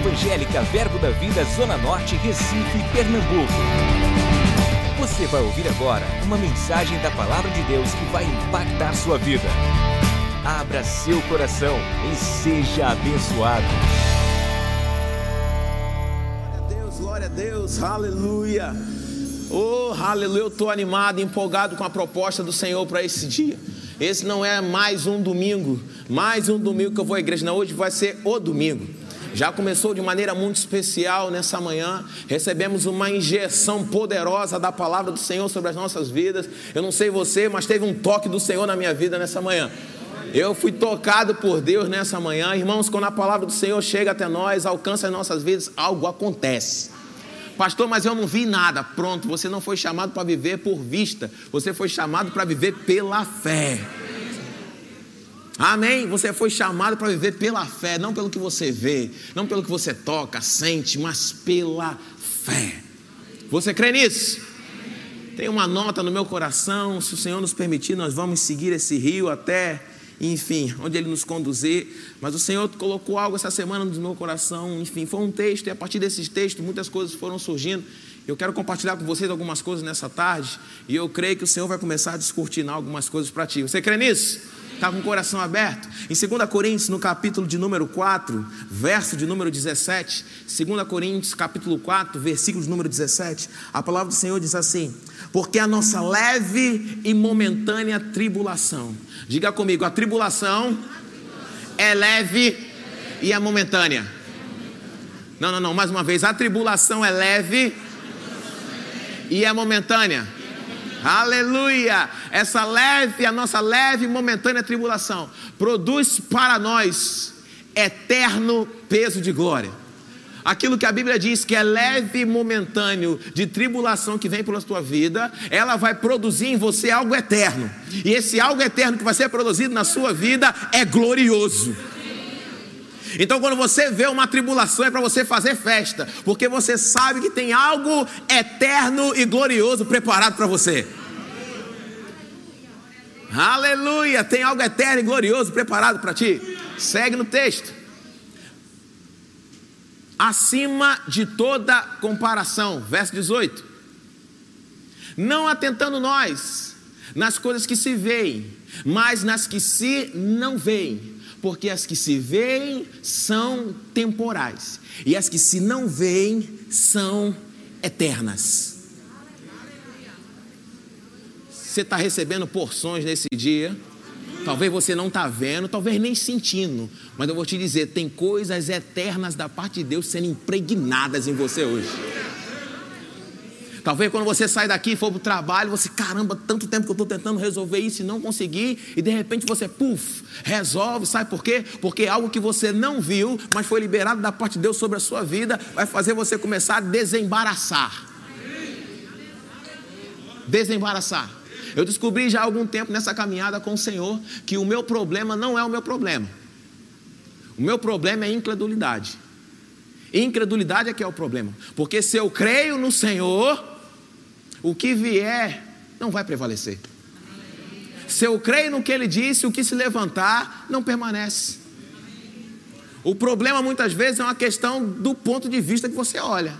Evangélica Verbo da Vida Zona Norte, Recife, Pernambuco. Você vai ouvir agora uma mensagem da Palavra de Deus que vai impactar sua vida. Abra seu coração e seja abençoado. Glória a Deus, glória a Deus, aleluia. Oh, aleluia, eu estou animado, empolgado com a proposta do Senhor para esse dia. Esse não é mais um domingo, mais um domingo que eu vou à igreja, não, hoje vai ser o domingo. Já começou de maneira muito especial nessa manhã. Recebemos uma injeção poderosa da palavra do Senhor sobre as nossas vidas. Eu não sei você, mas teve um toque do Senhor na minha vida nessa manhã. Eu fui tocado por Deus nessa manhã. Irmãos, quando a palavra do Senhor chega até nós, alcança as nossas vidas, algo acontece. Pastor, mas eu não vi nada. Pronto, você não foi chamado para viver por vista, você foi chamado para viver pela fé. Amém? Você foi chamado para viver pela fé, não pelo que você vê, não pelo que você toca, sente, mas pela fé. Você crê nisso? Tem uma nota no meu coração, se o Senhor nos permitir, nós vamos seguir esse rio até, enfim, onde Ele nos conduzir. Mas o Senhor colocou algo essa semana no meu coração, enfim, foi um texto, e a partir desses textos muitas coisas foram surgindo. Eu quero compartilhar com vocês algumas coisas nessa tarde, e eu creio que o Senhor vai começar a descortinar algumas coisas para ti. Você crê nisso? Está com o coração aberto? Em 2 Coríntios, no capítulo de número 4, verso de número 17, 2 Coríntios, capítulo 4, versículo de número 17, a palavra do Senhor diz assim: Porque a nossa leve e momentânea tribulação, diga comigo, a tribulação é leve e é momentânea. Não, não, não, mais uma vez, a tribulação é leve e é momentânea. Aleluia! Essa leve, a nossa leve e momentânea tribulação produz para nós eterno peso de glória. Aquilo que a Bíblia diz que é leve e momentâneo de tribulação que vem pela tua vida, ela vai produzir em você algo eterno. E esse algo eterno que vai ser produzido na sua vida é glorioso. Então, quando você vê uma tribulação, é para você fazer festa, porque você sabe que tem algo eterno e glorioso preparado para você. Aleluia! Tem algo eterno e glorioso preparado para ti. Segue no texto. Acima de toda comparação, verso 18. Não atentando nós nas coisas que se veem, mas nas que se não veem porque as que se veem são temporais e as que se não veem são eternas. Você está recebendo porções nesse dia. Talvez você não está vendo, talvez nem sentindo, mas eu vou te dizer: tem coisas eternas da parte de Deus sendo impregnadas em você hoje. Talvez quando você sai daqui e for para o trabalho, você, caramba, tanto tempo que eu estou tentando resolver isso e não consegui, e de repente você, puf, resolve, sabe por quê? Porque algo que você não viu, mas foi liberado da parte de Deus sobre a sua vida, vai fazer você começar a desembaraçar. Desembaraçar. Eu descobri já há algum tempo nessa caminhada com o Senhor que o meu problema não é o meu problema. O meu problema é incredulidade. Incredulidade é que é o problema. Porque se eu creio no Senhor, o que vier não vai prevalecer. Se eu creio no que ele disse, o que se levantar não permanece. O problema muitas vezes é uma questão do ponto de vista que você olha.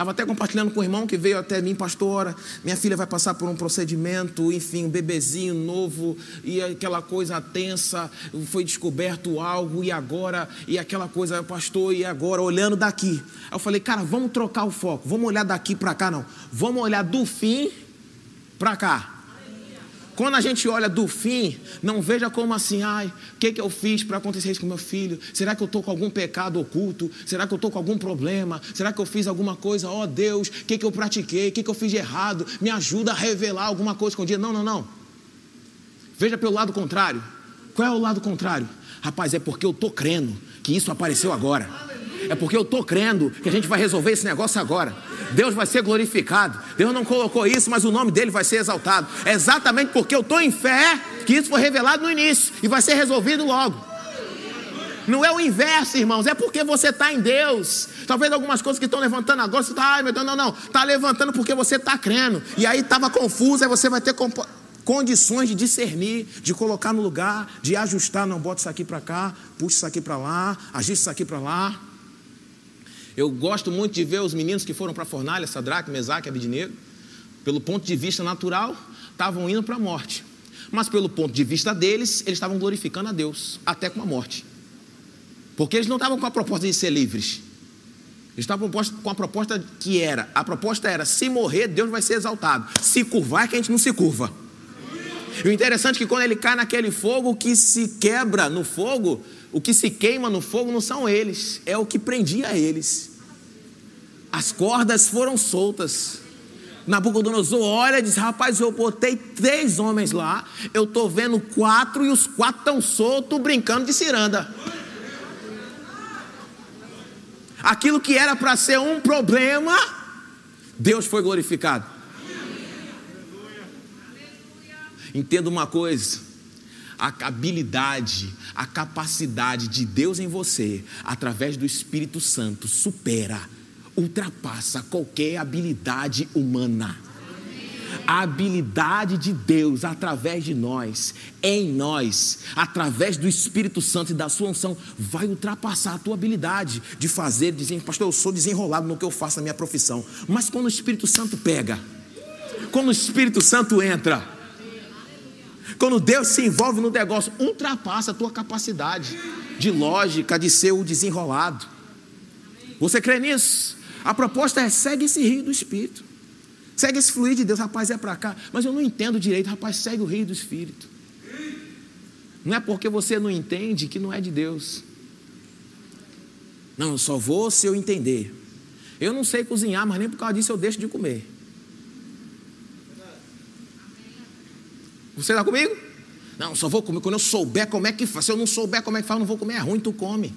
Estava até compartilhando com o irmão que veio até mim, pastora. Minha filha vai passar por um procedimento, enfim, um bebezinho novo, e aquela coisa tensa, foi descoberto algo, e agora, e aquela coisa, pastor, e agora, olhando daqui. Aí eu falei, cara, vamos trocar o foco, vamos olhar daqui para cá, não. Vamos olhar do fim para cá. Quando a gente olha do fim, não veja como assim, ai, o que, que eu fiz para acontecer isso com meu filho? Será que eu estou com algum pecado oculto? Será que eu estou com algum problema? Será que eu fiz alguma coisa? Ó oh, Deus, o que, que eu pratiquei? O que, que eu fiz de errado? Me ajuda a revelar alguma coisa escondida. Não, não, não. Veja pelo lado contrário. Qual é o lado contrário? Rapaz, é porque eu estou crendo que isso apareceu agora. É porque eu estou crendo que a gente vai resolver esse negócio agora. Deus vai ser glorificado. Deus não colocou isso, mas o nome dele vai ser exaltado. É exatamente porque eu estou em fé que isso foi revelado no início e vai ser resolvido logo. Não é o inverso, irmãos, é porque você está em Deus. Talvez algumas coisas que estão levantando agora, você está, ai meu Deus, não, não. Está levantando porque você está crendo. E aí estava confuso, aí você vai ter. Condições de discernir, de colocar no lugar, de ajustar, não bota isso aqui para cá, puxa isso aqui para lá, ajusta isso aqui para lá. Eu gosto muito de ver os meninos que foram para a fornalha, Sadraque, Mesaque, Abidnego, pelo ponto de vista natural, estavam indo para a morte. Mas pelo ponto de vista deles, eles estavam glorificando a Deus, até com a morte. Porque eles não estavam com a proposta de ser livres. Eles estavam com a proposta que era, a proposta era, se morrer, Deus vai ser exaltado. Se curvar, é que a gente não se curva. E o interessante é que quando ele cai naquele fogo, o que se quebra no fogo, o que se queima no fogo não são eles, é o que prendia eles. As cordas foram soltas. Nabucodonosor olha e diz: Rapaz, eu botei três homens lá, eu estou vendo quatro e os quatro estão soltos brincando de ciranda. Aquilo que era para ser um problema, Deus foi glorificado. Entenda uma coisa: a habilidade, a capacidade de Deus em você, através do Espírito Santo, supera, ultrapassa qualquer habilidade humana. A habilidade de Deus através de nós, em nós, através do Espírito Santo e da sua unção, vai ultrapassar a tua habilidade de fazer, dizer, pastor, eu sou desenrolado no que eu faço na minha profissão. Mas quando o Espírito Santo pega, quando o Espírito Santo entra, quando Deus se envolve no negócio, ultrapassa a tua capacidade de lógica, de ser o desenrolado. Você crê nisso? A proposta é segue esse rio do Espírito. Segue esse fluir de Deus, rapaz, é para cá. Mas eu não entendo direito, rapaz, segue o rio do Espírito. Não é porque você não entende que não é de Deus. Não, eu só vou se eu entender. Eu não sei cozinhar, mas nem por causa disso eu deixo de comer. Você está comigo? Não, só vou comer quando eu souber como é que faz. Se eu não souber como é que faz, eu não vou comer. É ruim, tu come.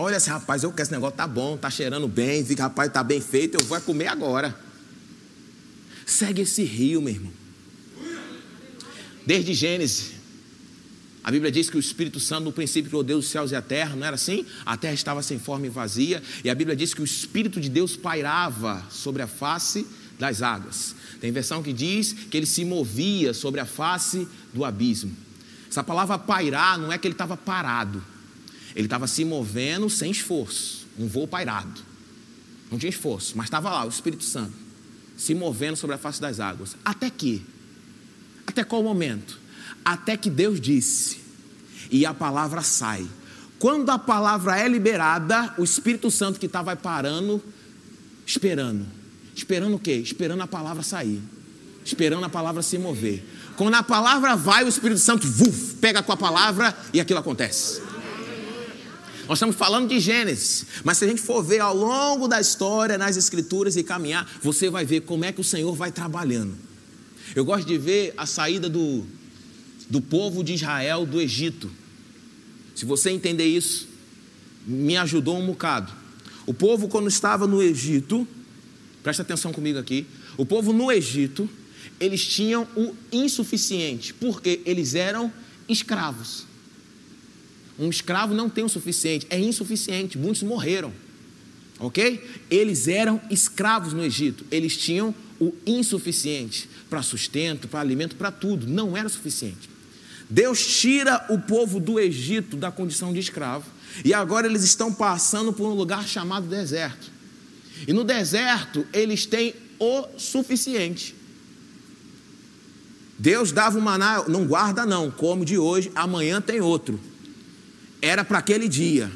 Olha esse rapaz, eu quero esse negócio, tá bom, tá cheirando bem, fica, rapaz, tá bem feito, eu vou comer agora. Segue esse rio, meu irmão. Desde Gênesis, a Bíblia diz que o Espírito Santo, no princípio, criou Deus os céus e a terra, não era assim? A terra estava sem forma e vazia, e a Bíblia diz que o Espírito de Deus pairava sobre a face das águas. Tem versão que diz que ele se movia sobre a face do abismo. Essa palavra pairar não é que ele estava parado, ele estava se movendo sem esforço, um voo pairado. Não tinha esforço, mas estava lá o Espírito Santo se movendo sobre a face das águas. Até que? Até qual momento? Até que Deus disse, e a palavra sai. Quando a palavra é liberada, o Espírito Santo que estava parando, esperando. Esperando o quê? Esperando a palavra sair. Esperando a palavra se mover. Quando a palavra vai, o Espírito Santo vuf, pega com a palavra e aquilo acontece. Nós estamos falando de Gênesis, mas se a gente for ver ao longo da história, nas Escrituras e caminhar, você vai ver como é que o Senhor vai trabalhando. Eu gosto de ver a saída do, do povo de Israel do Egito. Se você entender isso, me ajudou um bocado. O povo, quando estava no Egito, Presta atenção comigo aqui. O povo no Egito, eles tinham o insuficiente, porque eles eram escravos. Um escravo não tem o suficiente, é insuficiente, muitos morreram. Ok? Eles eram escravos no Egito, eles tinham o insuficiente para sustento, para alimento, para tudo, não era suficiente. Deus tira o povo do Egito da condição de escravo, e agora eles estão passando por um lugar chamado deserto. E no deserto eles têm o suficiente. Deus dava o maná, não guarda não, come de hoje, amanhã tem outro. Era para aquele dia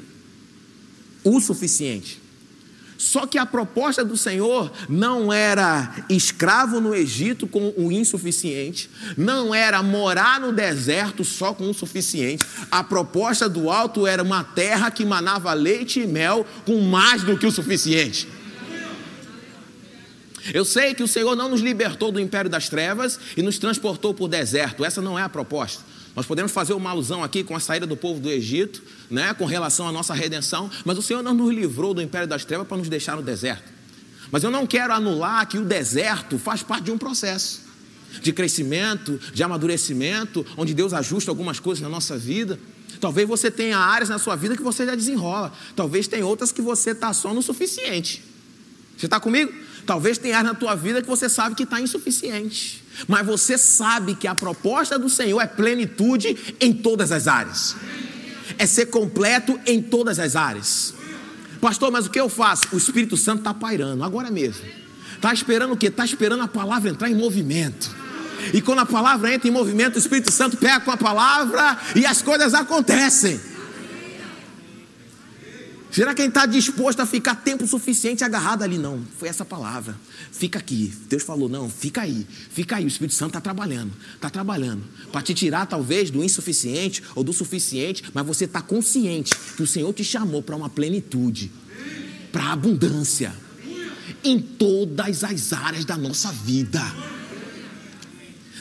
o suficiente. Só que a proposta do Senhor não era escravo no Egito com o insuficiente, não era morar no deserto só com o suficiente. A proposta do alto era uma terra que manava leite e mel com mais do que o suficiente. Eu sei que o Senhor não nos libertou do império das trevas e nos transportou para o deserto. Essa não é a proposta. Nós podemos fazer uma alusão aqui com a saída do povo do Egito, né, com relação à nossa redenção, mas o Senhor não nos livrou do império das trevas para nos deixar no deserto. Mas eu não quero anular que o deserto faz parte de um processo de crescimento, de amadurecimento, onde Deus ajusta algumas coisas na nossa vida. Talvez você tenha áreas na sua vida que você já desenrola, talvez tenha outras que você está só no suficiente. Você está comigo? Talvez tenha na tua vida que você sabe que está insuficiente. Mas você sabe que a proposta do Senhor é plenitude em todas as áreas. É ser completo em todas as áreas. Pastor, mas o que eu faço? O Espírito Santo está pairando, agora mesmo. Está esperando o quê? Está esperando a palavra entrar em movimento. E quando a palavra entra em movimento, o Espírito Santo pega com a palavra e as coisas acontecem. Será que ele está disposto a ficar tempo suficiente agarrado ali? Não, foi essa palavra. Fica aqui. Deus falou: não, fica aí, fica aí. O Espírito Santo está trabalhando, está trabalhando. Para te tirar, talvez, do insuficiente ou do suficiente, mas você está consciente que o Senhor te chamou para uma plenitude, para abundância, em todas as áreas da nossa vida.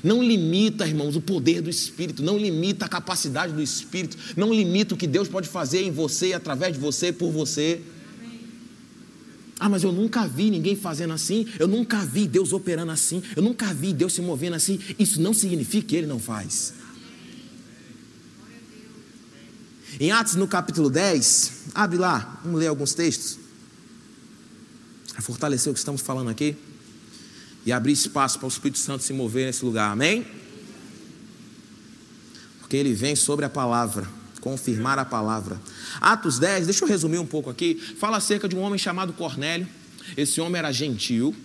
Não limita, irmãos, o poder do Espírito, não limita a capacidade do Espírito, não limita o que Deus pode fazer em você, através de você, por você. Ah, mas eu nunca vi ninguém fazendo assim, eu nunca vi Deus operando assim, eu nunca vi Deus se movendo assim. Isso não significa que Ele não faz. Em Atos, no capítulo 10, abre lá, vamos ler alguns textos, fortalecer o que estamos falando aqui e abrir espaço para o Espírito Santo se mover nesse lugar, amém? Porque ele vem sobre a palavra, confirmar a palavra. Atos 10, deixa eu resumir um pouco aqui, fala acerca de um homem chamado Cornélio. Esse homem era gentil,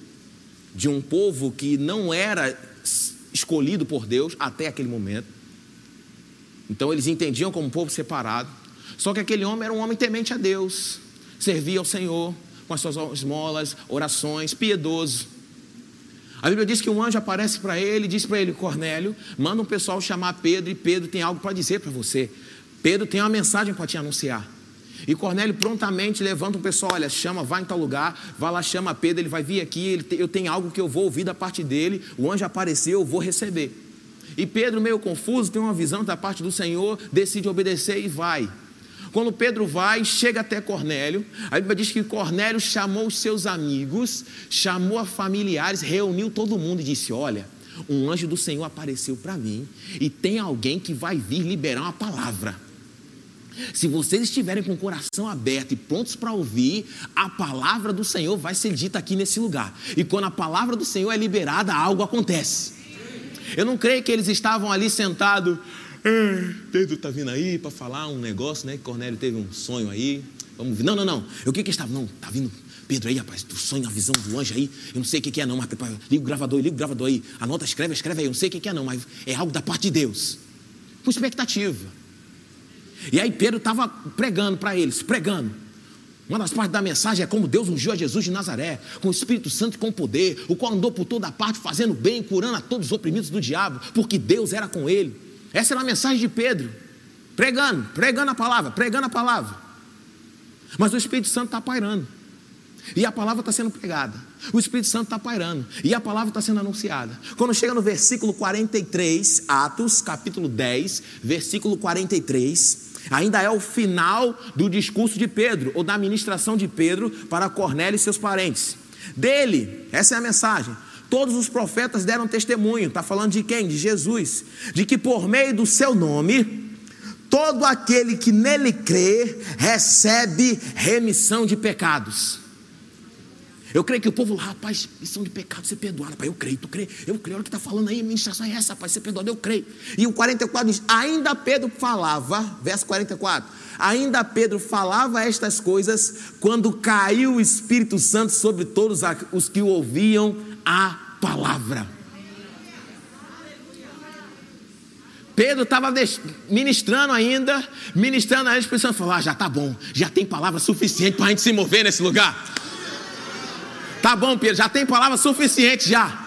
de um povo que não era escolhido por Deus até aquele momento. Então eles entendiam como um povo separado. Só que aquele homem era um homem temente a Deus, servia ao Senhor com as suas esmolas, orações, piedoso. A Bíblia diz que um anjo aparece para ele e diz para ele: Cornélio, manda um pessoal chamar Pedro e Pedro tem algo para dizer para você. Pedro tem uma mensagem para te anunciar. E Cornélio prontamente levanta um pessoal: olha, chama, vai em tal lugar, vai lá, chama Pedro, ele vai vir aqui, eu tenho algo que eu vou ouvir da parte dele. O anjo apareceu, eu vou receber. E Pedro, meio confuso, tem uma visão da parte do Senhor, decide obedecer e vai. Quando Pedro vai, chega até Cornélio, a Bíblia diz que Cornélio chamou os seus amigos, chamou a familiares, reuniu todo mundo e disse: Olha, um anjo do Senhor apareceu para mim e tem alguém que vai vir liberar uma palavra. Se vocês estiverem com o coração aberto e prontos para ouvir, a palavra do Senhor vai ser dita aqui nesse lugar. E quando a palavra do Senhor é liberada, algo acontece. Eu não creio que eles estavam ali sentados Pedro está vindo aí para falar um negócio, né? Que Cornélio teve um sonho aí. Vamos ver. Não, não, não. O que que estava? Não, está vindo Pedro aí, rapaz, tu sonha a visão do anjo aí. Eu não sei o que, que é, não, mas liga o gravador, liga o gravador aí. Anota, escreve, escreve aí. Eu não sei o que, que é, não, mas é algo da parte de Deus. Com expectativa. E aí Pedro estava pregando para eles, pregando. Uma das partes da mensagem é como Deus ungiu a Jesus de Nazaré, com o Espírito Santo e com poder, o qual andou por toda parte, fazendo bem, curando a todos os oprimidos do diabo, porque Deus era com ele. Essa era a mensagem de Pedro, pregando, pregando a palavra, pregando a palavra. Mas o Espírito Santo está pairando. E a palavra está sendo pregada. O Espírito Santo está pairando. E a palavra está sendo anunciada. Quando chega no versículo 43, Atos, capítulo 10, versículo 43, ainda é o final do discurso de Pedro, ou da ministração de Pedro para Cornélio e seus parentes. Dele, essa é a mensagem. Todos os profetas deram testemunho, está falando de quem? De Jesus, de que por meio do seu nome, todo aquele que nele crê recebe remissão de pecados. Eu creio que o povo, rapaz, missão de pecado, ser perdoado, rapaz, eu creio, tu crê, eu creio, olha o que está falando aí, a ministração é essa, rapaz, ser perdoado, eu creio. E o 44 diz, ainda Pedro falava, verso 44, ainda Pedro falava estas coisas, quando caiu o Espírito Santo sobre todos os que o ouviam a palavra. Pedro estava ministrando ainda, ministrando a expressão, falou: ah, já está bom, já tem palavra suficiente para a gente se mover nesse lugar. Tá bom, Pedro, já tem palavra suficiente já.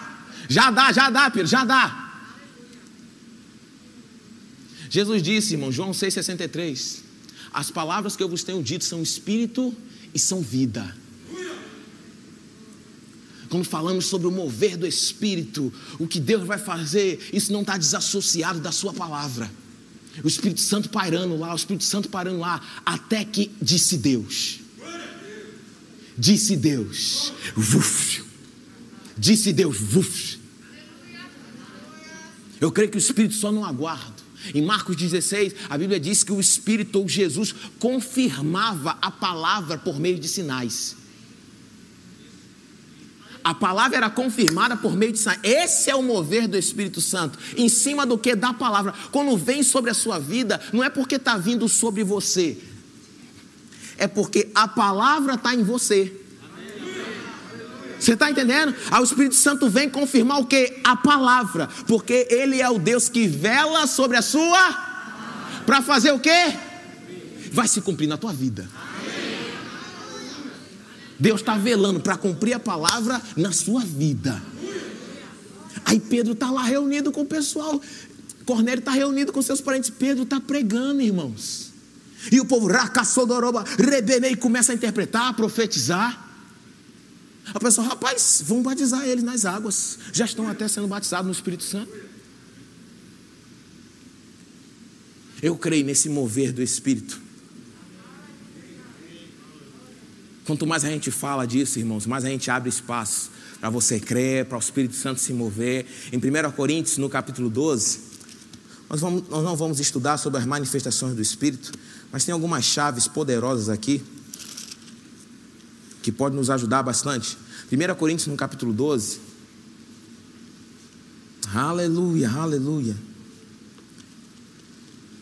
Já dá, já dá, Pedro, já dá. Jesus disse, irmão, João 6,63: As palavras que eu vos tenho dito são espírito e são vida quando falamos sobre o mover do Espírito, o que Deus vai fazer, isso não está desassociado da Sua palavra. O Espírito Santo pairando lá, o Espírito Santo parando lá, até que disse Deus. Disse Deus. Vuf. Disse Deus. Eu creio que o Espírito só não aguarda. Em Marcos 16, a Bíblia diz que o Espírito ou Jesus confirmava a palavra por meio de sinais. A palavra era confirmada por meio de sinais. Esse é o mover do Espírito Santo. Em cima do que? Da palavra. Quando vem sobre a sua vida, não é porque está vindo sobre você, é porque a palavra está em você. Você está entendendo? O Espírito Santo vem confirmar o que? A palavra. Porque Ele é o Deus que vela sobre a sua. Para fazer o que? Vai se cumprir na tua vida. Deus está velando para cumprir a palavra na sua vida. Aí Pedro está lá reunido com o pessoal. Cornélio está reunido com seus parentes. Pedro está pregando, irmãos. E o povo, racassodoroba, rebenei, começa a interpretar, a profetizar. A pessoa, rapaz, vamos batizar eles nas águas. Já estão até sendo batizados no Espírito Santo. Eu creio nesse mover do Espírito. Quanto mais a gente fala disso, irmãos, mais a gente abre espaço para você crer, para o Espírito Santo se mover. Em 1 Coríntios, no capítulo 12, nós, vamos, nós não vamos estudar sobre as manifestações do Espírito, mas tem algumas chaves poderosas aqui que podem nos ajudar bastante. 1 Coríntios, no capítulo 12. Aleluia, aleluia.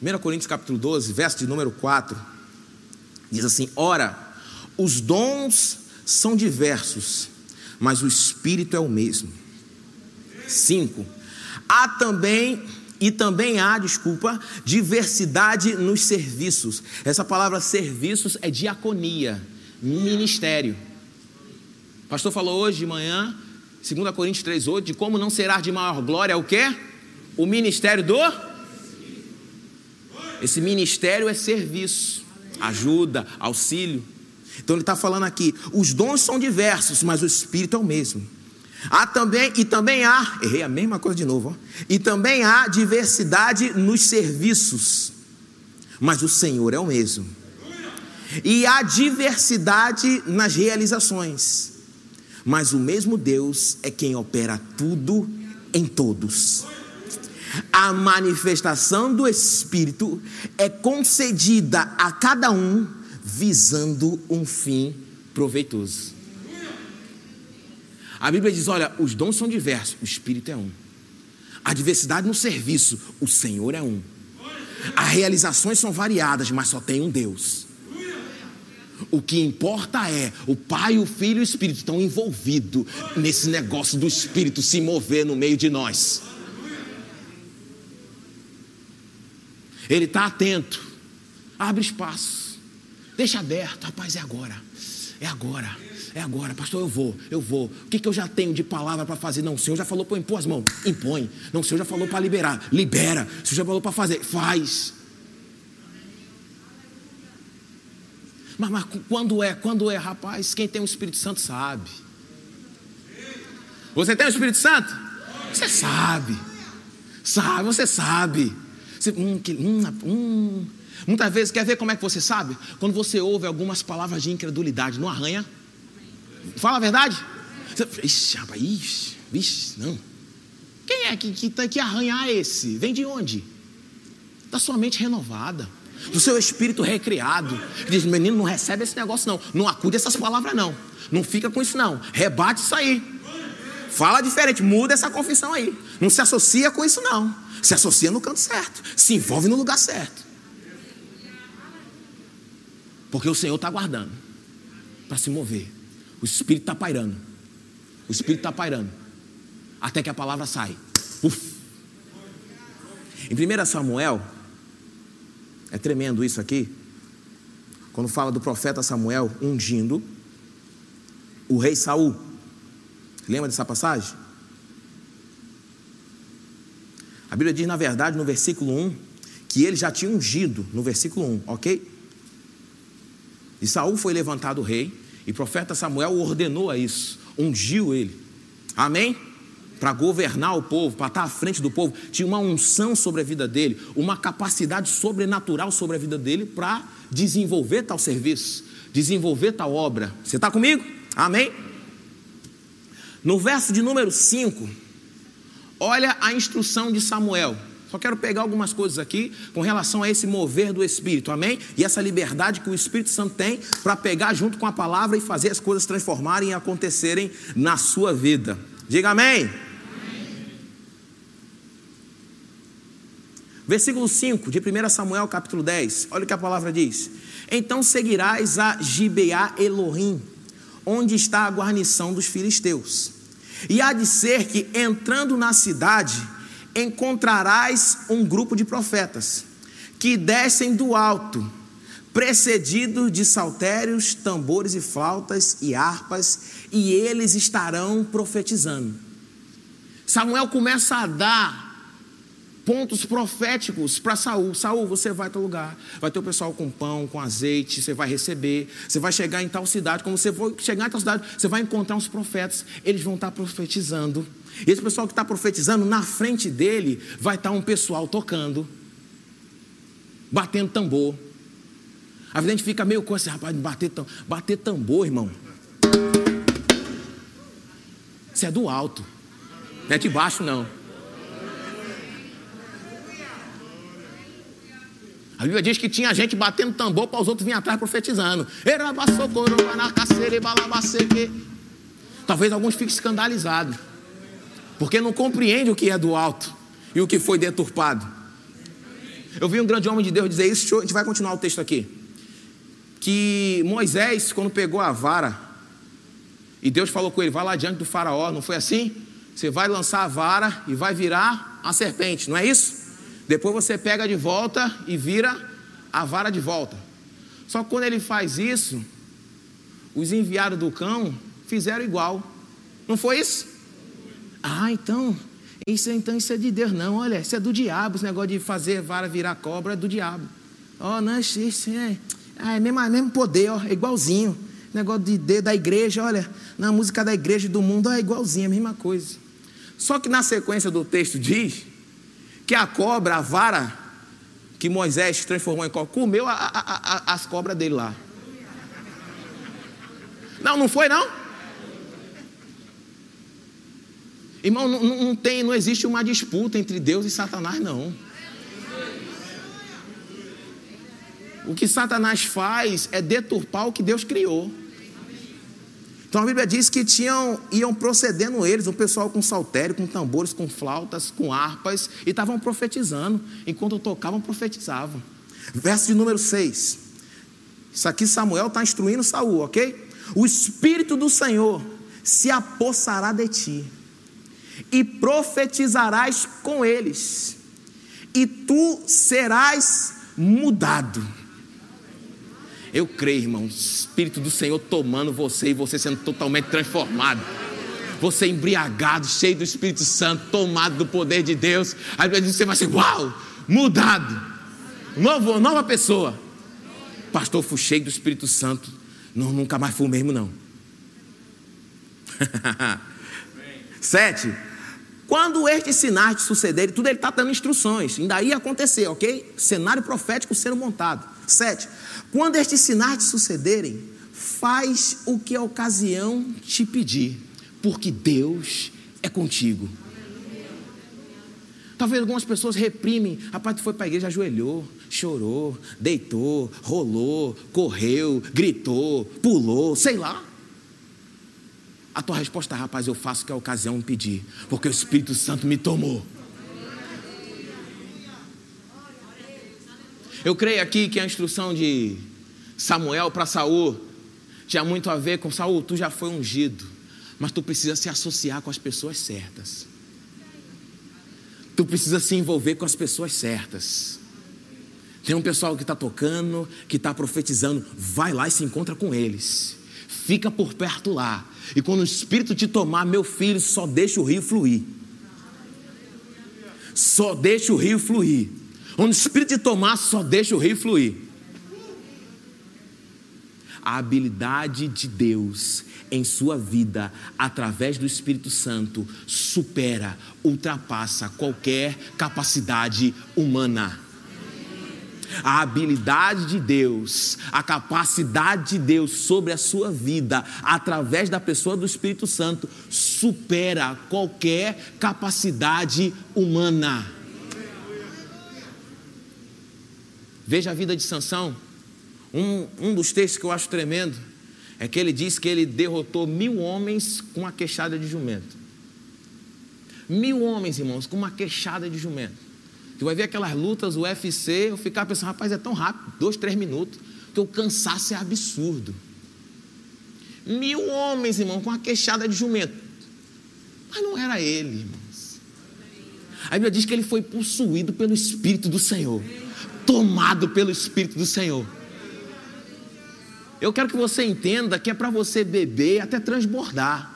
1 Coríntios, capítulo 12, verso de número 4. Diz assim: Ora, os dons são diversos, mas o Espírito é o mesmo. 5. Há também, e também há, desculpa, diversidade nos serviços. Essa palavra serviços é diaconia, ministério. O pastor falou hoje de manhã, 2 Coríntios 3, 8, de como não será de maior glória o quê? O ministério do. Esse ministério é serviço, ajuda, auxílio. Então ele está falando aqui: os dons são diversos, mas o Espírito é o mesmo. Há também, e também há, errei a mesma coisa de novo, ó, e também há diversidade nos serviços, mas o Senhor é o mesmo. E há diversidade nas realizações, mas o mesmo Deus é quem opera tudo em todos. A manifestação do Espírito é concedida a cada um visando um fim proveitoso. A Bíblia diz: olha, os dons são diversos, o Espírito é um. A diversidade no serviço, o Senhor é um. As realizações são variadas, mas só tem um Deus. O que importa é o Pai, o Filho e o Espírito estão envolvidos nesse negócio do Espírito se mover no meio de nós. Ele está atento, abre espaço. Deixa aberto, rapaz, é agora. É agora. É agora, pastor, eu vou, eu vou. O que, que eu já tenho de palavra para fazer? Não, o Senhor já falou para impor as mãos, impõe. Não, o Senhor já falou para liberar, libera. O Senhor já falou para fazer, faz. Mas, mas quando é? Quando é, rapaz? Quem tem o Espírito Santo sabe. Você tem o Espírito Santo? Você sabe. Sabe, você sabe. Você, hum, que, hum, hum, Muitas vezes, quer ver como é que você sabe? Quando você ouve algumas palavras de incredulidade, não arranha? Fala a verdade? Você, ixi, rapaz, ixi, ixi, não. Quem é que, que, que arranhar esse? Vem de onde? Da sua mente renovada, do seu espírito recriado. Diz, menino, não recebe esse negócio não. Não acude essas palavras não. Não fica com isso não. Rebate isso aí. Fala diferente, muda essa confissão aí. Não se associa com isso não. Se associa no canto certo. Se envolve no lugar certo. Porque o Senhor está guardando para se mover. O Espírito está pairando. O Espírito está pairando. Até que a palavra sai. Uf. Em 1 Samuel, é tremendo isso aqui. Quando fala do profeta Samuel ungindo o rei Saul. Lembra dessa passagem? A Bíblia diz, na verdade, no versículo 1, que ele já tinha ungido, no versículo 1, ok? E Saul foi levantado rei, e o profeta Samuel ordenou a isso, ungiu ele. Amém? Para governar o povo, para estar à frente do povo, tinha uma unção sobre a vida dele, uma capacidade sobrenatural sobre a vida dele para desenvolver tal serviço, desenvolver tal obra. Você está comigo? Amém? No verso de número 5, olha a instrução de Samuel. Só quero pegar algumas coisas aqui com relação a esse mover do Espírito, amém? E essa liberdade que o Espírito Santo tem para pegar junto com a palavra e fazer as coisas transformarem e acontecerem na sua vida. Diga amém. Versículo 5 de 1 Samuel, capítulo 10. Olha o que a palavra diz: Então seguirás a Gibeá Elohim, onde está a guarnição dos filisteus. E há de ser que, entrando na cidade, encontrarás um grupo de profetas que descem do alto, precedidos de saltérios, tambores e flautas e harpas, e eles estarão profetizando. Samuel começa a dar pontos proféticos para Saul. Saul, você vai para lugar, vai ter o pessoal com pão, com azeite, você vai receber, você vai chegar em tal cidade, quando você for chegar em tal cidade, você vai encontrar uns profetas, eles vão estar profetizando. Esse pessoal que está profetizando, na frente dele vai estar um pessoal tocando, batendo tambor. A gente fica meio com esse rapaz bater, bater tambor, irmão. Isso é do alto, não é de baixo, não. A Bíblia diz que tinha gente batendo tambor para os outros virem atrás profetizando. Talvez alguns fiquem escandalizados porque não compreende o que é do alto e o que foi deturpado. Eu vi um grande homem de Deus dizer isso, a gente vai continuar o texto aqui. Que Moisés, quando pegou a vara, e Deus falou com ele: vai lá diante do Faraó, não foi assim? Você vai lançar a vara e vai virar a serpente, não é isso? Depois você pega de volta e vira a vara de volta. Só que quando ele faz isso, os enviados do cão fizeram igual. Não foi isso? Ah, então, isso, então isso é de Deus. Não, olha, isso é do diabo. Esse negócio de fazer vara virar cobra é do diabo. Ó, oh, não, isso é, ah, é mesmo, é mesmo poder, ó, é igualzinho. Negócio de, de, da igreja, olha, na música da igreja do mundo, é igualzinho, é a mesma coisa. Só que na sequência do texto diz que a cobra, a vara que Moisés transformou em cobra, comeu a, a, a, as cobras dele lá. Não, não foi não? Irmão, não, não, tem, não existe uma disputa entre Deus e Satanás, não. O que Satanás faz é deturpar o que Deus criou. Então a Bíblia diz que tinham, iam procedendo eles, o pessoal com saltério, com tambores, com flautas, com harpas, e estavam profetizando. Enquanto tocavam, profetizavam. Verso de número 6. Isso aqui Samuel está instruindo Saul, ok? O Espírito do Senhor se apossará de ti e profetizarás com eles, e tu serás mudado. Eu creio, irmão, o Espírito do Senhor tomando você e você sendo totalmente transformado. Você embriagado, cheio do Espírito Santo, tomado do poder de Deus. Aí você vai ser, uau, mudado. Novo, nova pessoa. Pastor, fui cheio do Espírito Santo. Não, nunca mais fui o mesmo, não. Sete. Quando estes sinais sucederem, tudo ele está dando instruções, ainda ia acontecer, ok? Cenário profético sendo montado. Sete. Quando estes sinais sucederem, faz o que a ocasião te pedir, porque Deus é contigo. Talvez algumas pessoas reprimem. Rapaz, tu foi para a igreja, ajoelhou, chorou, deitou, rolou, correu, gritou, pulou, sei lá. A tua resposta rapaz, eu faço o que a ocasião me pedir, porque o Espírito Santo me tomou. Eu creio aqui que a instrução de Samuel para Saul tinha muito a ver com Saul, tu já foi ungido, mas tu precisa se associar com as pessoas certas. Tu precisa se envolver com as pessoas certas. Tem um pessoal que está tocando, que está profetizando, vai lá e se encontra com eles. Fica por perto lá. E quando o Espírito te tomar, meu filho, só deixa o rio fluir. Só deixa o rio fluir. Quando o Espírito te tomar, só deixa o rio fluir. A habilidade de Deus em sua vida, através do Espírito Santo, supera, ultrapassa qualquer capacidade humana a habilidade de Deus, a capacidade de Deus sobre a sua vida, através da pessoa do Espírito Santo, supera qualquer capacidade humana. Veja a vida de Sansão. Um, um dos textos que eu acho tremendo é que ele diz que ele derrotou mil homens com uma queixada de jumento. Mil homens, irmãos, com uma queixada de jumento. Tu vai ver aquelas lutas, o UFC, eu ficava pensando, rapaz, é tão rápido, dois, três minutos, que o cansaço é absurdo. Mil homens, irmão, com uma queixada de jumento. Mas não era ele, irmãos. A Bíblia diz que ele foi possuído pelo Espírito do Senhor, tomado pelo Espírito do Senhor. Eu quero que você entenda que é para você beber até transbordar.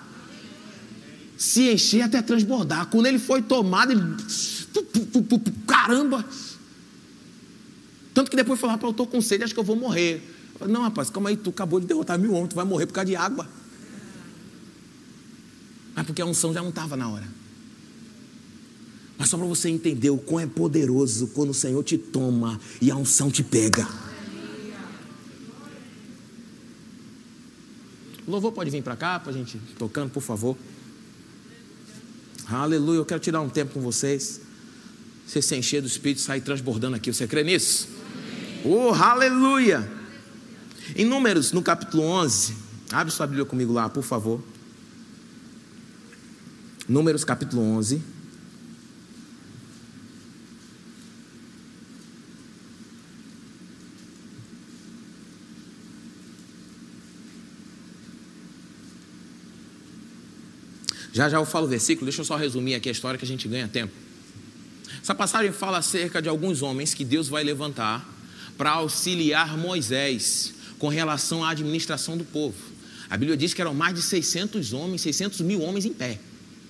Se encher até transbordar. Quando ele foi tomado, ele. Caramba! Tanto que depois rapaz, eu estou com sede, acho que eu vou morrer. Eu falei, não, rapaz, calma aí, tu acabou de derrotar mil homens, tu vai morrer por causa de água. Mas porque a unção já não estava na hora. Mas só para você entender o quão é poderoso quando o Senhor te toma e a unção te pega. O louvor pode vir para cá, para a gente tocando, por favor. Aleluia, eu quero tirar um tempo com vocês. Você se encher do Espírito e sair transbordando aqui. Você crê nisso? Oh, aleluia! Em Números, no capítulo 11, abre sua Bíblia comigo lá, por favor. Números, capítulo 11. Já já eu falo o versículo, deixa eu só resumir aqui a história que a gente ganha tempo. Essa passagem fala acerca de alguns homens que Deus vai levantar para auxiliar Moisés com relação à administração do povo. A Bíblia diz que eram mais de 600 homens, 600 mil homens em pé.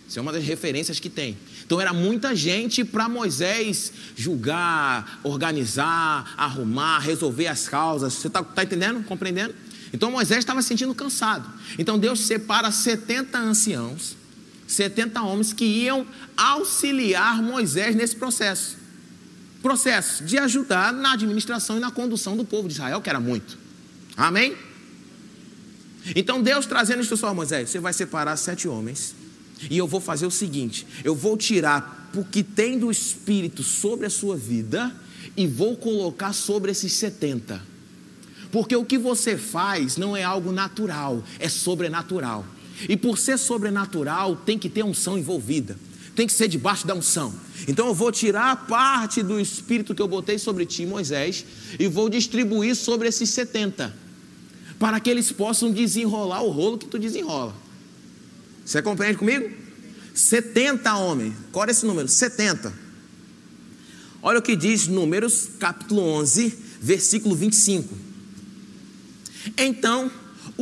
Isso é uma das referências que tem. Então era muita gente para Moisés julgar, organizar, arrumar, resolver as causas. Você está tá entendendo? Compreendendo? Então Moisés estava se sentindo cansado. Então Deus separa 70 anciãos 70 homens que iam auxiliar Moisés nesse processo. Processo de ajudar na administração e na condução do povo de Israel, que era muito. Amém? Então Deus trazendo instrução a Moisés: você vai separar sete homens, e eu vou fazer o seguinte: eu vou tirar o que tem do Espírito sobre a sua vida, e vou colocar sobre esses setenta. Porque o que você faz não é algo natural, é sobrenatural. E por ser sobrenatural, tem que ter unção envolvida. Tem que ser debaixo da unção. Então eu vou tirar a parte do espírito que eu botei sobre ti, Moisés, e vou distribuir sobre esses 70, para que eles possam desenrolar o rolo que tu desenrola. Você compreende comigo? 70 homens. Qual é esse número? 70. Olha o que diz Números, capítulo 11, versículo 25. Então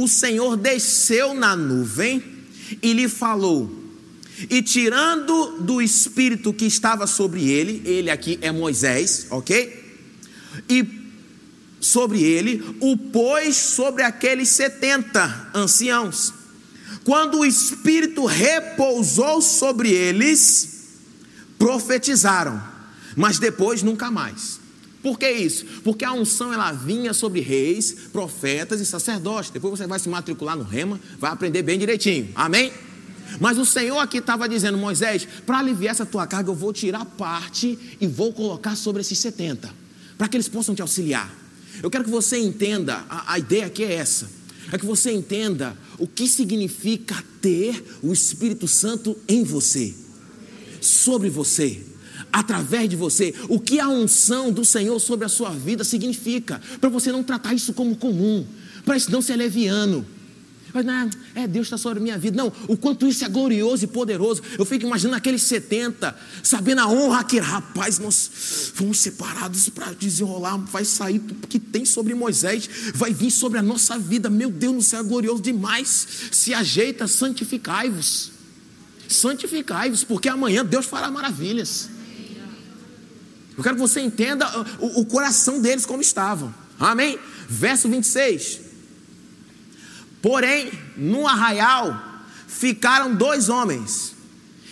o Senhor desceu na nuvem e lhe falou. E tirando do espírito que estava sobre ele, ele aqui é Moisés, ok? E sobre ele, o pôs sobre aqueles setenta anciãos. Quando o espírito repousou sobre eles, profetizaram, mas depois nunca mais. Por que isso? Porque a unção ela vinha sobre reis, profetas e sacerdotes. Depois você vai se matricular no rema, vai aprender bem direitinho. Amém? Mas o Senhor aqui estava dizendo, Moisés, para aliviar essa tua carga, eu vou tirar parte e vou colocar sobre esses 70, para que eles possam te auxiliar. Eu quero que você entenda, a, a ideia aqui é essa, é que você entenda o que significa ter o Espírito Santo em você, sobre você através de você, o que a unção do Senhor sobre a sua vida significa, para você não tratar isso como comum, para isso não ser leviano. Mas não, é Deus está sobre a minha vida. Não, o quanto isso é glorioso e poderoso. Eu fico imaginando aqueles 70, sabendo a honra que, rapaz, nós fomos separados para desenrolar. Vai sair o que tem sobre Moisés, vai vir sobre a nossa vida. Meu Deus no céu, é glorioso demais. Se ajeita, santificai-vos. Santificai-vos, porque amanhã Deus fará maravilhas. Eu quero que você entenda o, o coração deles como estavam. Amém? Verso 26. Porém, no arraial ficaram dois homens.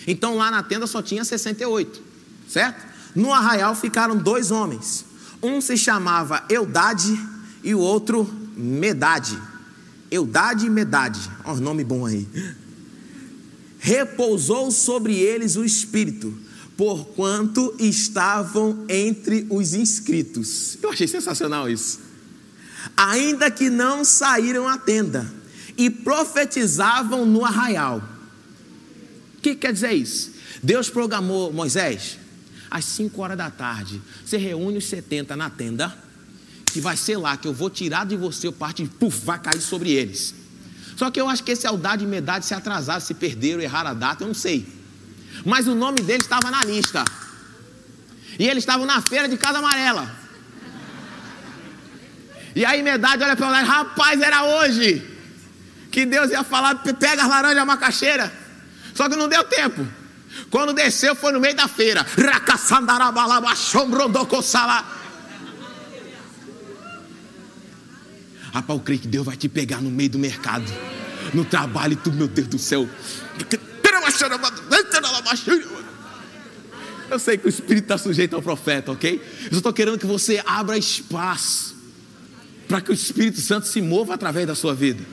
Então lá na tenda só tinha 68, certo? No arraial ficaram dois homens. Um se chamava Eudade e o outro Medade. Eudade e Medade. Olha o nome bom aí. Repousou sobre eles o Espírito porquanto estavam entre os inscritos. Eu achei sensacional isso. Ainda que não saíram à tenda e profetizavam no arraial. O que quer dizer isso? Deus programou Moisés às 5 horas da tarde. Você reúne os 70 na tenda, que vai ser lá que eu vou tirar de você o parte e puf, vai cair sobre eles. Só que eu acho que esse Aldade e Medade se atrasaram, se perderam, erraram a data, eu não sei. Mas o nome deles estava na lista. E eles estavam na feira de Casa Amarela. E aí Medade olha para o rapaz, era hoje que Deus ia falar, pega as laranjas macaxeira. Só que não deu tempo. Quando desceu, foi no meio da feira. Rapaz, eu creio que Deus vai te pegar no meio do mercado, no trabalho, tu, meu Deus do céu. Eu sei que o Espírito está sujeito ao profeta, ok? Eu estou querendo que você abra espaço para que o Espírito Santo se mova através da sua vida.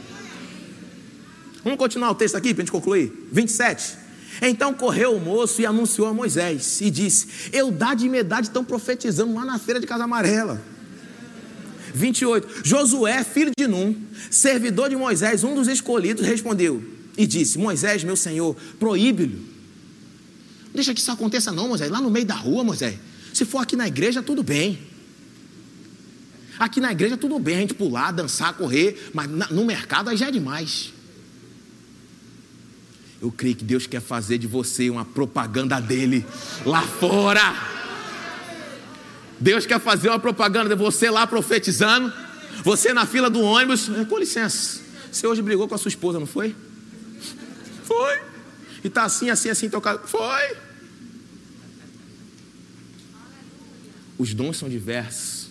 Vamos continuar o texto aqui para a gente concluir. 27. Então correu o moço e anunciou a Moisés e disse: Eudade e Medade estão profetizando lá na feira de Casa Amarela. 28. Josué, filho de Num, servidor de Moisés, um dos escolhidos, respondeu e disse: Moisés, meu senhor, proíbe-lhe. Deixa que isso aconteça, não, Moisés. Lá no meio da rua, Moisés. Se for aqui na igreja, tudo bem. Aqui na igreja, tudo bem a gente pular, dançar, correr, mas no mercado aí já é demais. Eu creio que Deus quer fazer de você uma propaganda dele lá fora. Deus quer fazer uma propaganda de você lá profetizando, você na fila do ônibus. É, com licença, você hoje brigou com a sua esposa, não foi? Foi. E tá assim, assim, assim, tocado. Foi. Os dons são diversos.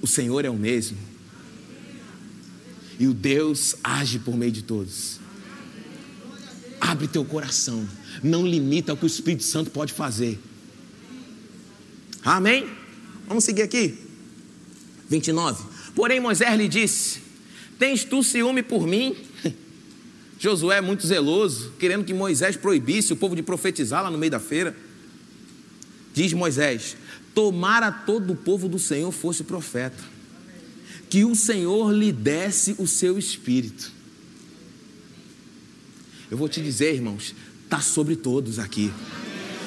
O Senhor é o mesmo. E o Deus age por meio de todos. Abre teu coração. Não limita o que o Espírito Santo pode fazer. Amém? Vamos seguir aqui. 29. Porém, Moisés lhe disse: Tens tu ciúme por mim? Josué é muito zeloso, querendo que Moisés proibisse o povo de profetizar lá no meio da feira. Diz Moisés: Tomara todo o povo do Senhor fosse profeta, que o Senhor lhe desse o seu espírito. Eu vou te dizer, irmãos, está sobre todos aqui.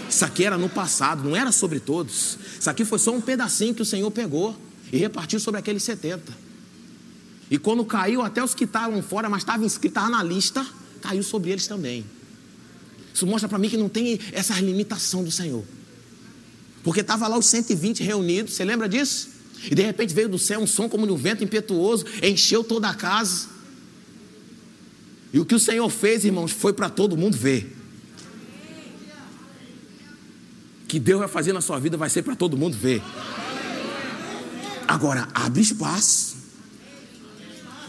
Isso aqui era no passado, não era sobre todos. Isso aqui foi só um pedacinho que o Senhor pegou e repartiu sobre aqueles 70. E quando caiu, até os que estavam fora, mas estavam inscritos, na lista, caiu sobre eles também. Isso mostra para mim que não tem essa limitação do Senhor. Porque estava lá os 120 reunidos, você lembra disso? E de repente veio do céu um som como de um vento impetuoso, encheu toda a casa. E o que o Senhor fez, irmãos, foi para todo mundo ver. Que Deus vai fazer na sua vida vai ser para todo mundo ver. Agora, abre espaço.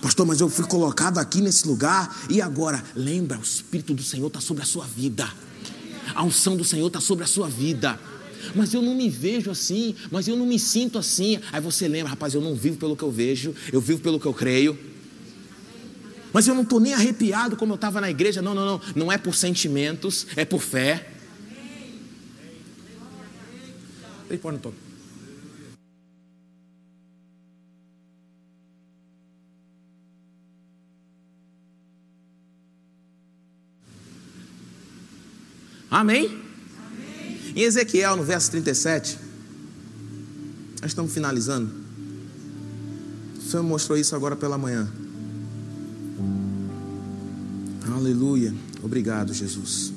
Pastor, mas eu fui colocado aqui nesse lugar e agora, lembra, o Espírito do Senhor está sobre a sua vida. A unção do Senhor está sobre a sua vida. Mas eu não me vejo assim, mas eu não me sinto assim. Aí você lembra, rapaz, eu não vivo pelo que eu vejo, eu vivo pelo que eu creio. Mas eu não estou nem arrepiado como eu estava na igreja. Não, não, não. Não é por sentimentos, é por fé. Amém? Amém? Em Ezequiel, no verso 37, nós estamos finalizando. O Senhor mostrou isso agora pela manhã. Aleluia. Obrigado, Jesus.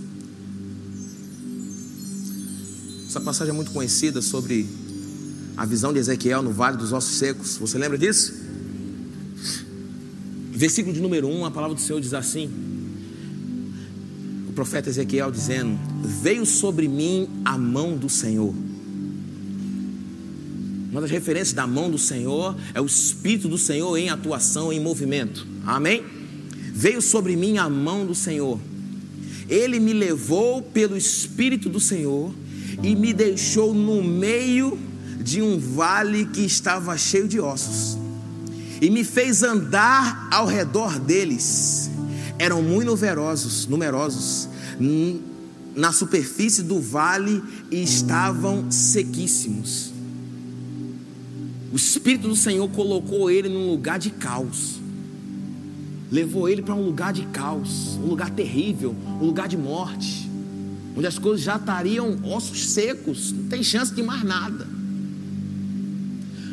Essa passagem é muito conhecida sobre a visão de Ezequiel no Vale dos Ossos Secos. Você lembra disso? Versículo de número 1, a palavra do Senhor diz assim: O profeta Ezequiel dizendo: Veio sobre mim a mão do Senhor. Uma das referências da mão do Senhor é o Espírito do Senhor em atuação, em movimento. Amém? veio sobre mim a mão do Senhor. Ele me levou pelo Espírito do Senhor e me deixou no meio de um vale que estava cheio de ossos. E me fez andar ao redor deles. Eram muito numerosos, numerosos. Na superfície do vale e estavam sequíssimos. O Espírito do Senhor colocou ele num lugar de caos. Levou ele para um lugar de caos, um lugar terrível, um lugar de morte, onde as coisas já estariam ossos secos, não tem chance de mais nada.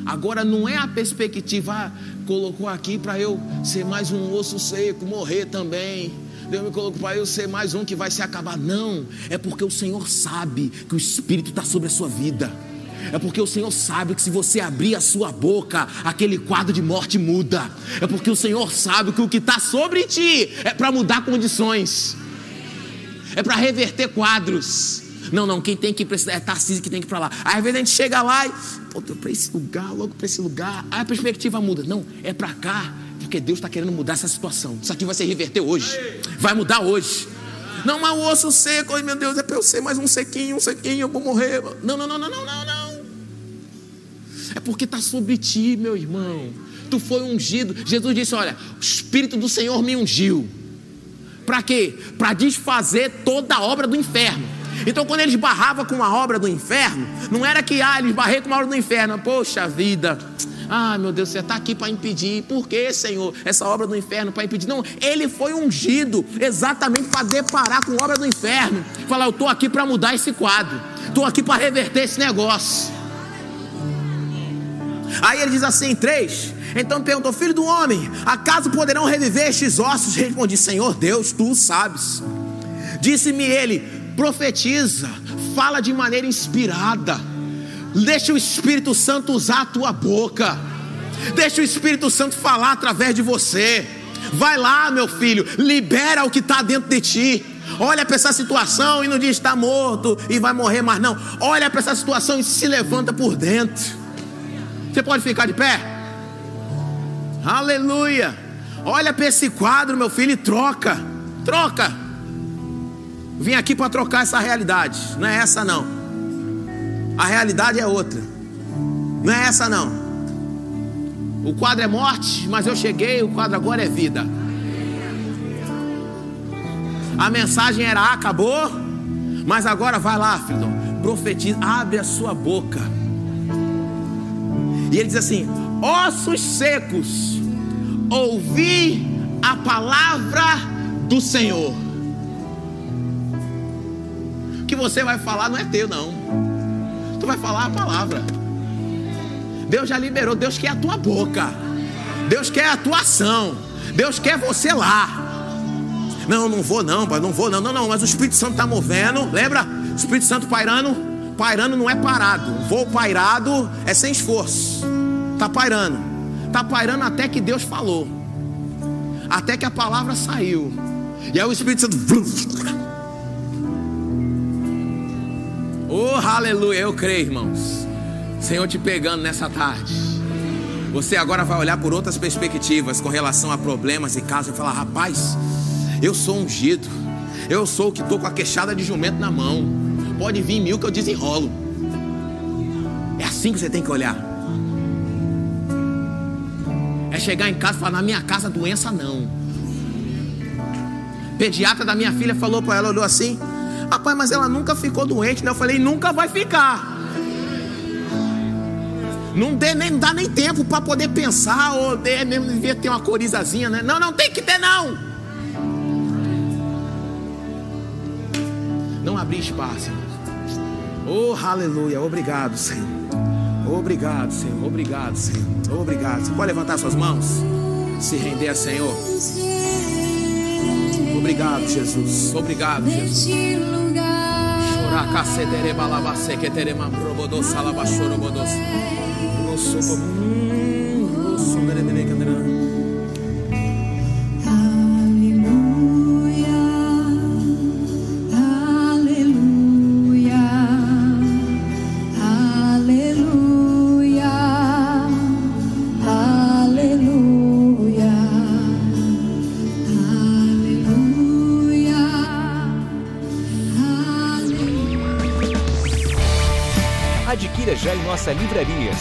Agora não é a perspectiva, ah, colocou aqui para eu ser mais um osso seco, morrer também. Deus me colocou para eu ser mais um que vai se acabar. Não, é porque o Senhor sabe que o Espírito está sobre a sua vida. É porque o Senhor sabe que se você abrir a sua boca, aquele quadro de morte muda. É porque o Senhor sabe que o que está sobre ti é para mudar condições, é para reverter quadros. Não, não, quem tem que esse é Tarcísio que tem que ir para lá. Aí às vezes a gente chega lá e, pô, para esse lugar, logo para esse lugar. Aí a perspectiva muda. Não, é para cá, porque Deus está querendo mudar essa situação. Isso aqui vai se reverter hoje, vai mudar hoje. Não, mas o osso seco, ai meu Deus, é para eu ser mais um sequinho, um sequinho, eu vou morrer. Não, não, não, não, não, não, não. É porque está sobre ti, meu irmão. Tu foi ungido. Jesus disse: Olha, o Espírito do Senhor me ungiu. Para quê? Para desfazer toda a obra do inferno. Então, quando eles barravam com a obra do inferno, não era que, ah, eles barrei com a obra do inferno. Poxa vida, ah, meu Deus, você está aqui para impedir. Por que, Senhor? Essa obra do inferno para impedir. Não, ele foi ungido exatamente para deparar com a obra do inferno. Falar, eu estou aqui para mudar esse quadro. Estou aqui para reverter esse negócio. Aí ele diz assim: três. Então perguntou: Filho do homem, acaso poderão reviver estes ossos? Respondi: Senhor Deus, tu sabes. Disse-me ele: Profetiza, fala de maneira inspirada. Deixa o Espírito Santo usar a tua boca. Deixa o Espírito Santo falar através de você. Vai lá, meu filho, libera o que está dentro de ti. Olha para essa situação e não diz está morto e vai morrer mais, não. Olha para essa situação e se levanta por dentro. Você pode ficar de pé? Aleluia. Olha para esse quadro, meu filho, e troca. Troca. Vim aqui para trocar essa realidade. Não é essa não. A realidade é outra. Não é essa não. O quadro é morte, mas eu cheguei, o quadro agora é vida. A mensagem era acabou, mas agora vai lá, filho. Profetiza, abre a sua boca e ele diz assim: ossos secos, ouvi a palavra do Senhor. O que você vai falar não é teu, não. Tu vai falar a palavra. Deus já liberou, Deus quer a tua boca. Deus quer a tua ação. Deus quer você lá. Não, não vou não, pai, não vou não, não, não, mas o Espírito Santo está movendo, lembra? O Espírito Santo pairando pairando não é parado. Voo pairado é sem esforço. Tá pairando. Tá pairando até que Deus falou. Até que a palavra saiu. E aí o Espírito Santo. Oh, aleluia, eu creio, irmãos. Senhor te pegando nessa tarde. Você agora vai olhar por outras perspectivas com relação a problemas e casos e falar: rapaz, eu sou ungido. Eu sou o que estou com a queixada de jumento na mão pode vir mil que eu desenrolo. É assim que você tem que olhar. É chegar em casa e falar: na minha casa doença não. Pediatra da minha filha falou para ela, olhou assim: rapaz, mas ela nunca ficou doente, né? Eu falei: nunca vai ficar. Não, dê, nem, dá nem tempo para poder pensar, ou de, mesmo devia ter uma corizazinha, né? Não, não tem que ter, não. Não abrir espaço. Oh, aleluia. Obrigado, Senhor. Obrigado, Senhor. Obrigado, Senhor. Obrigado. Você pode levantar suas mãos? Se render a Senhor. Obrigado, Jesus. Obrigado, Jesus. Rakasedere balabase ketere mamrobodos alabashorobodos. Rosobo.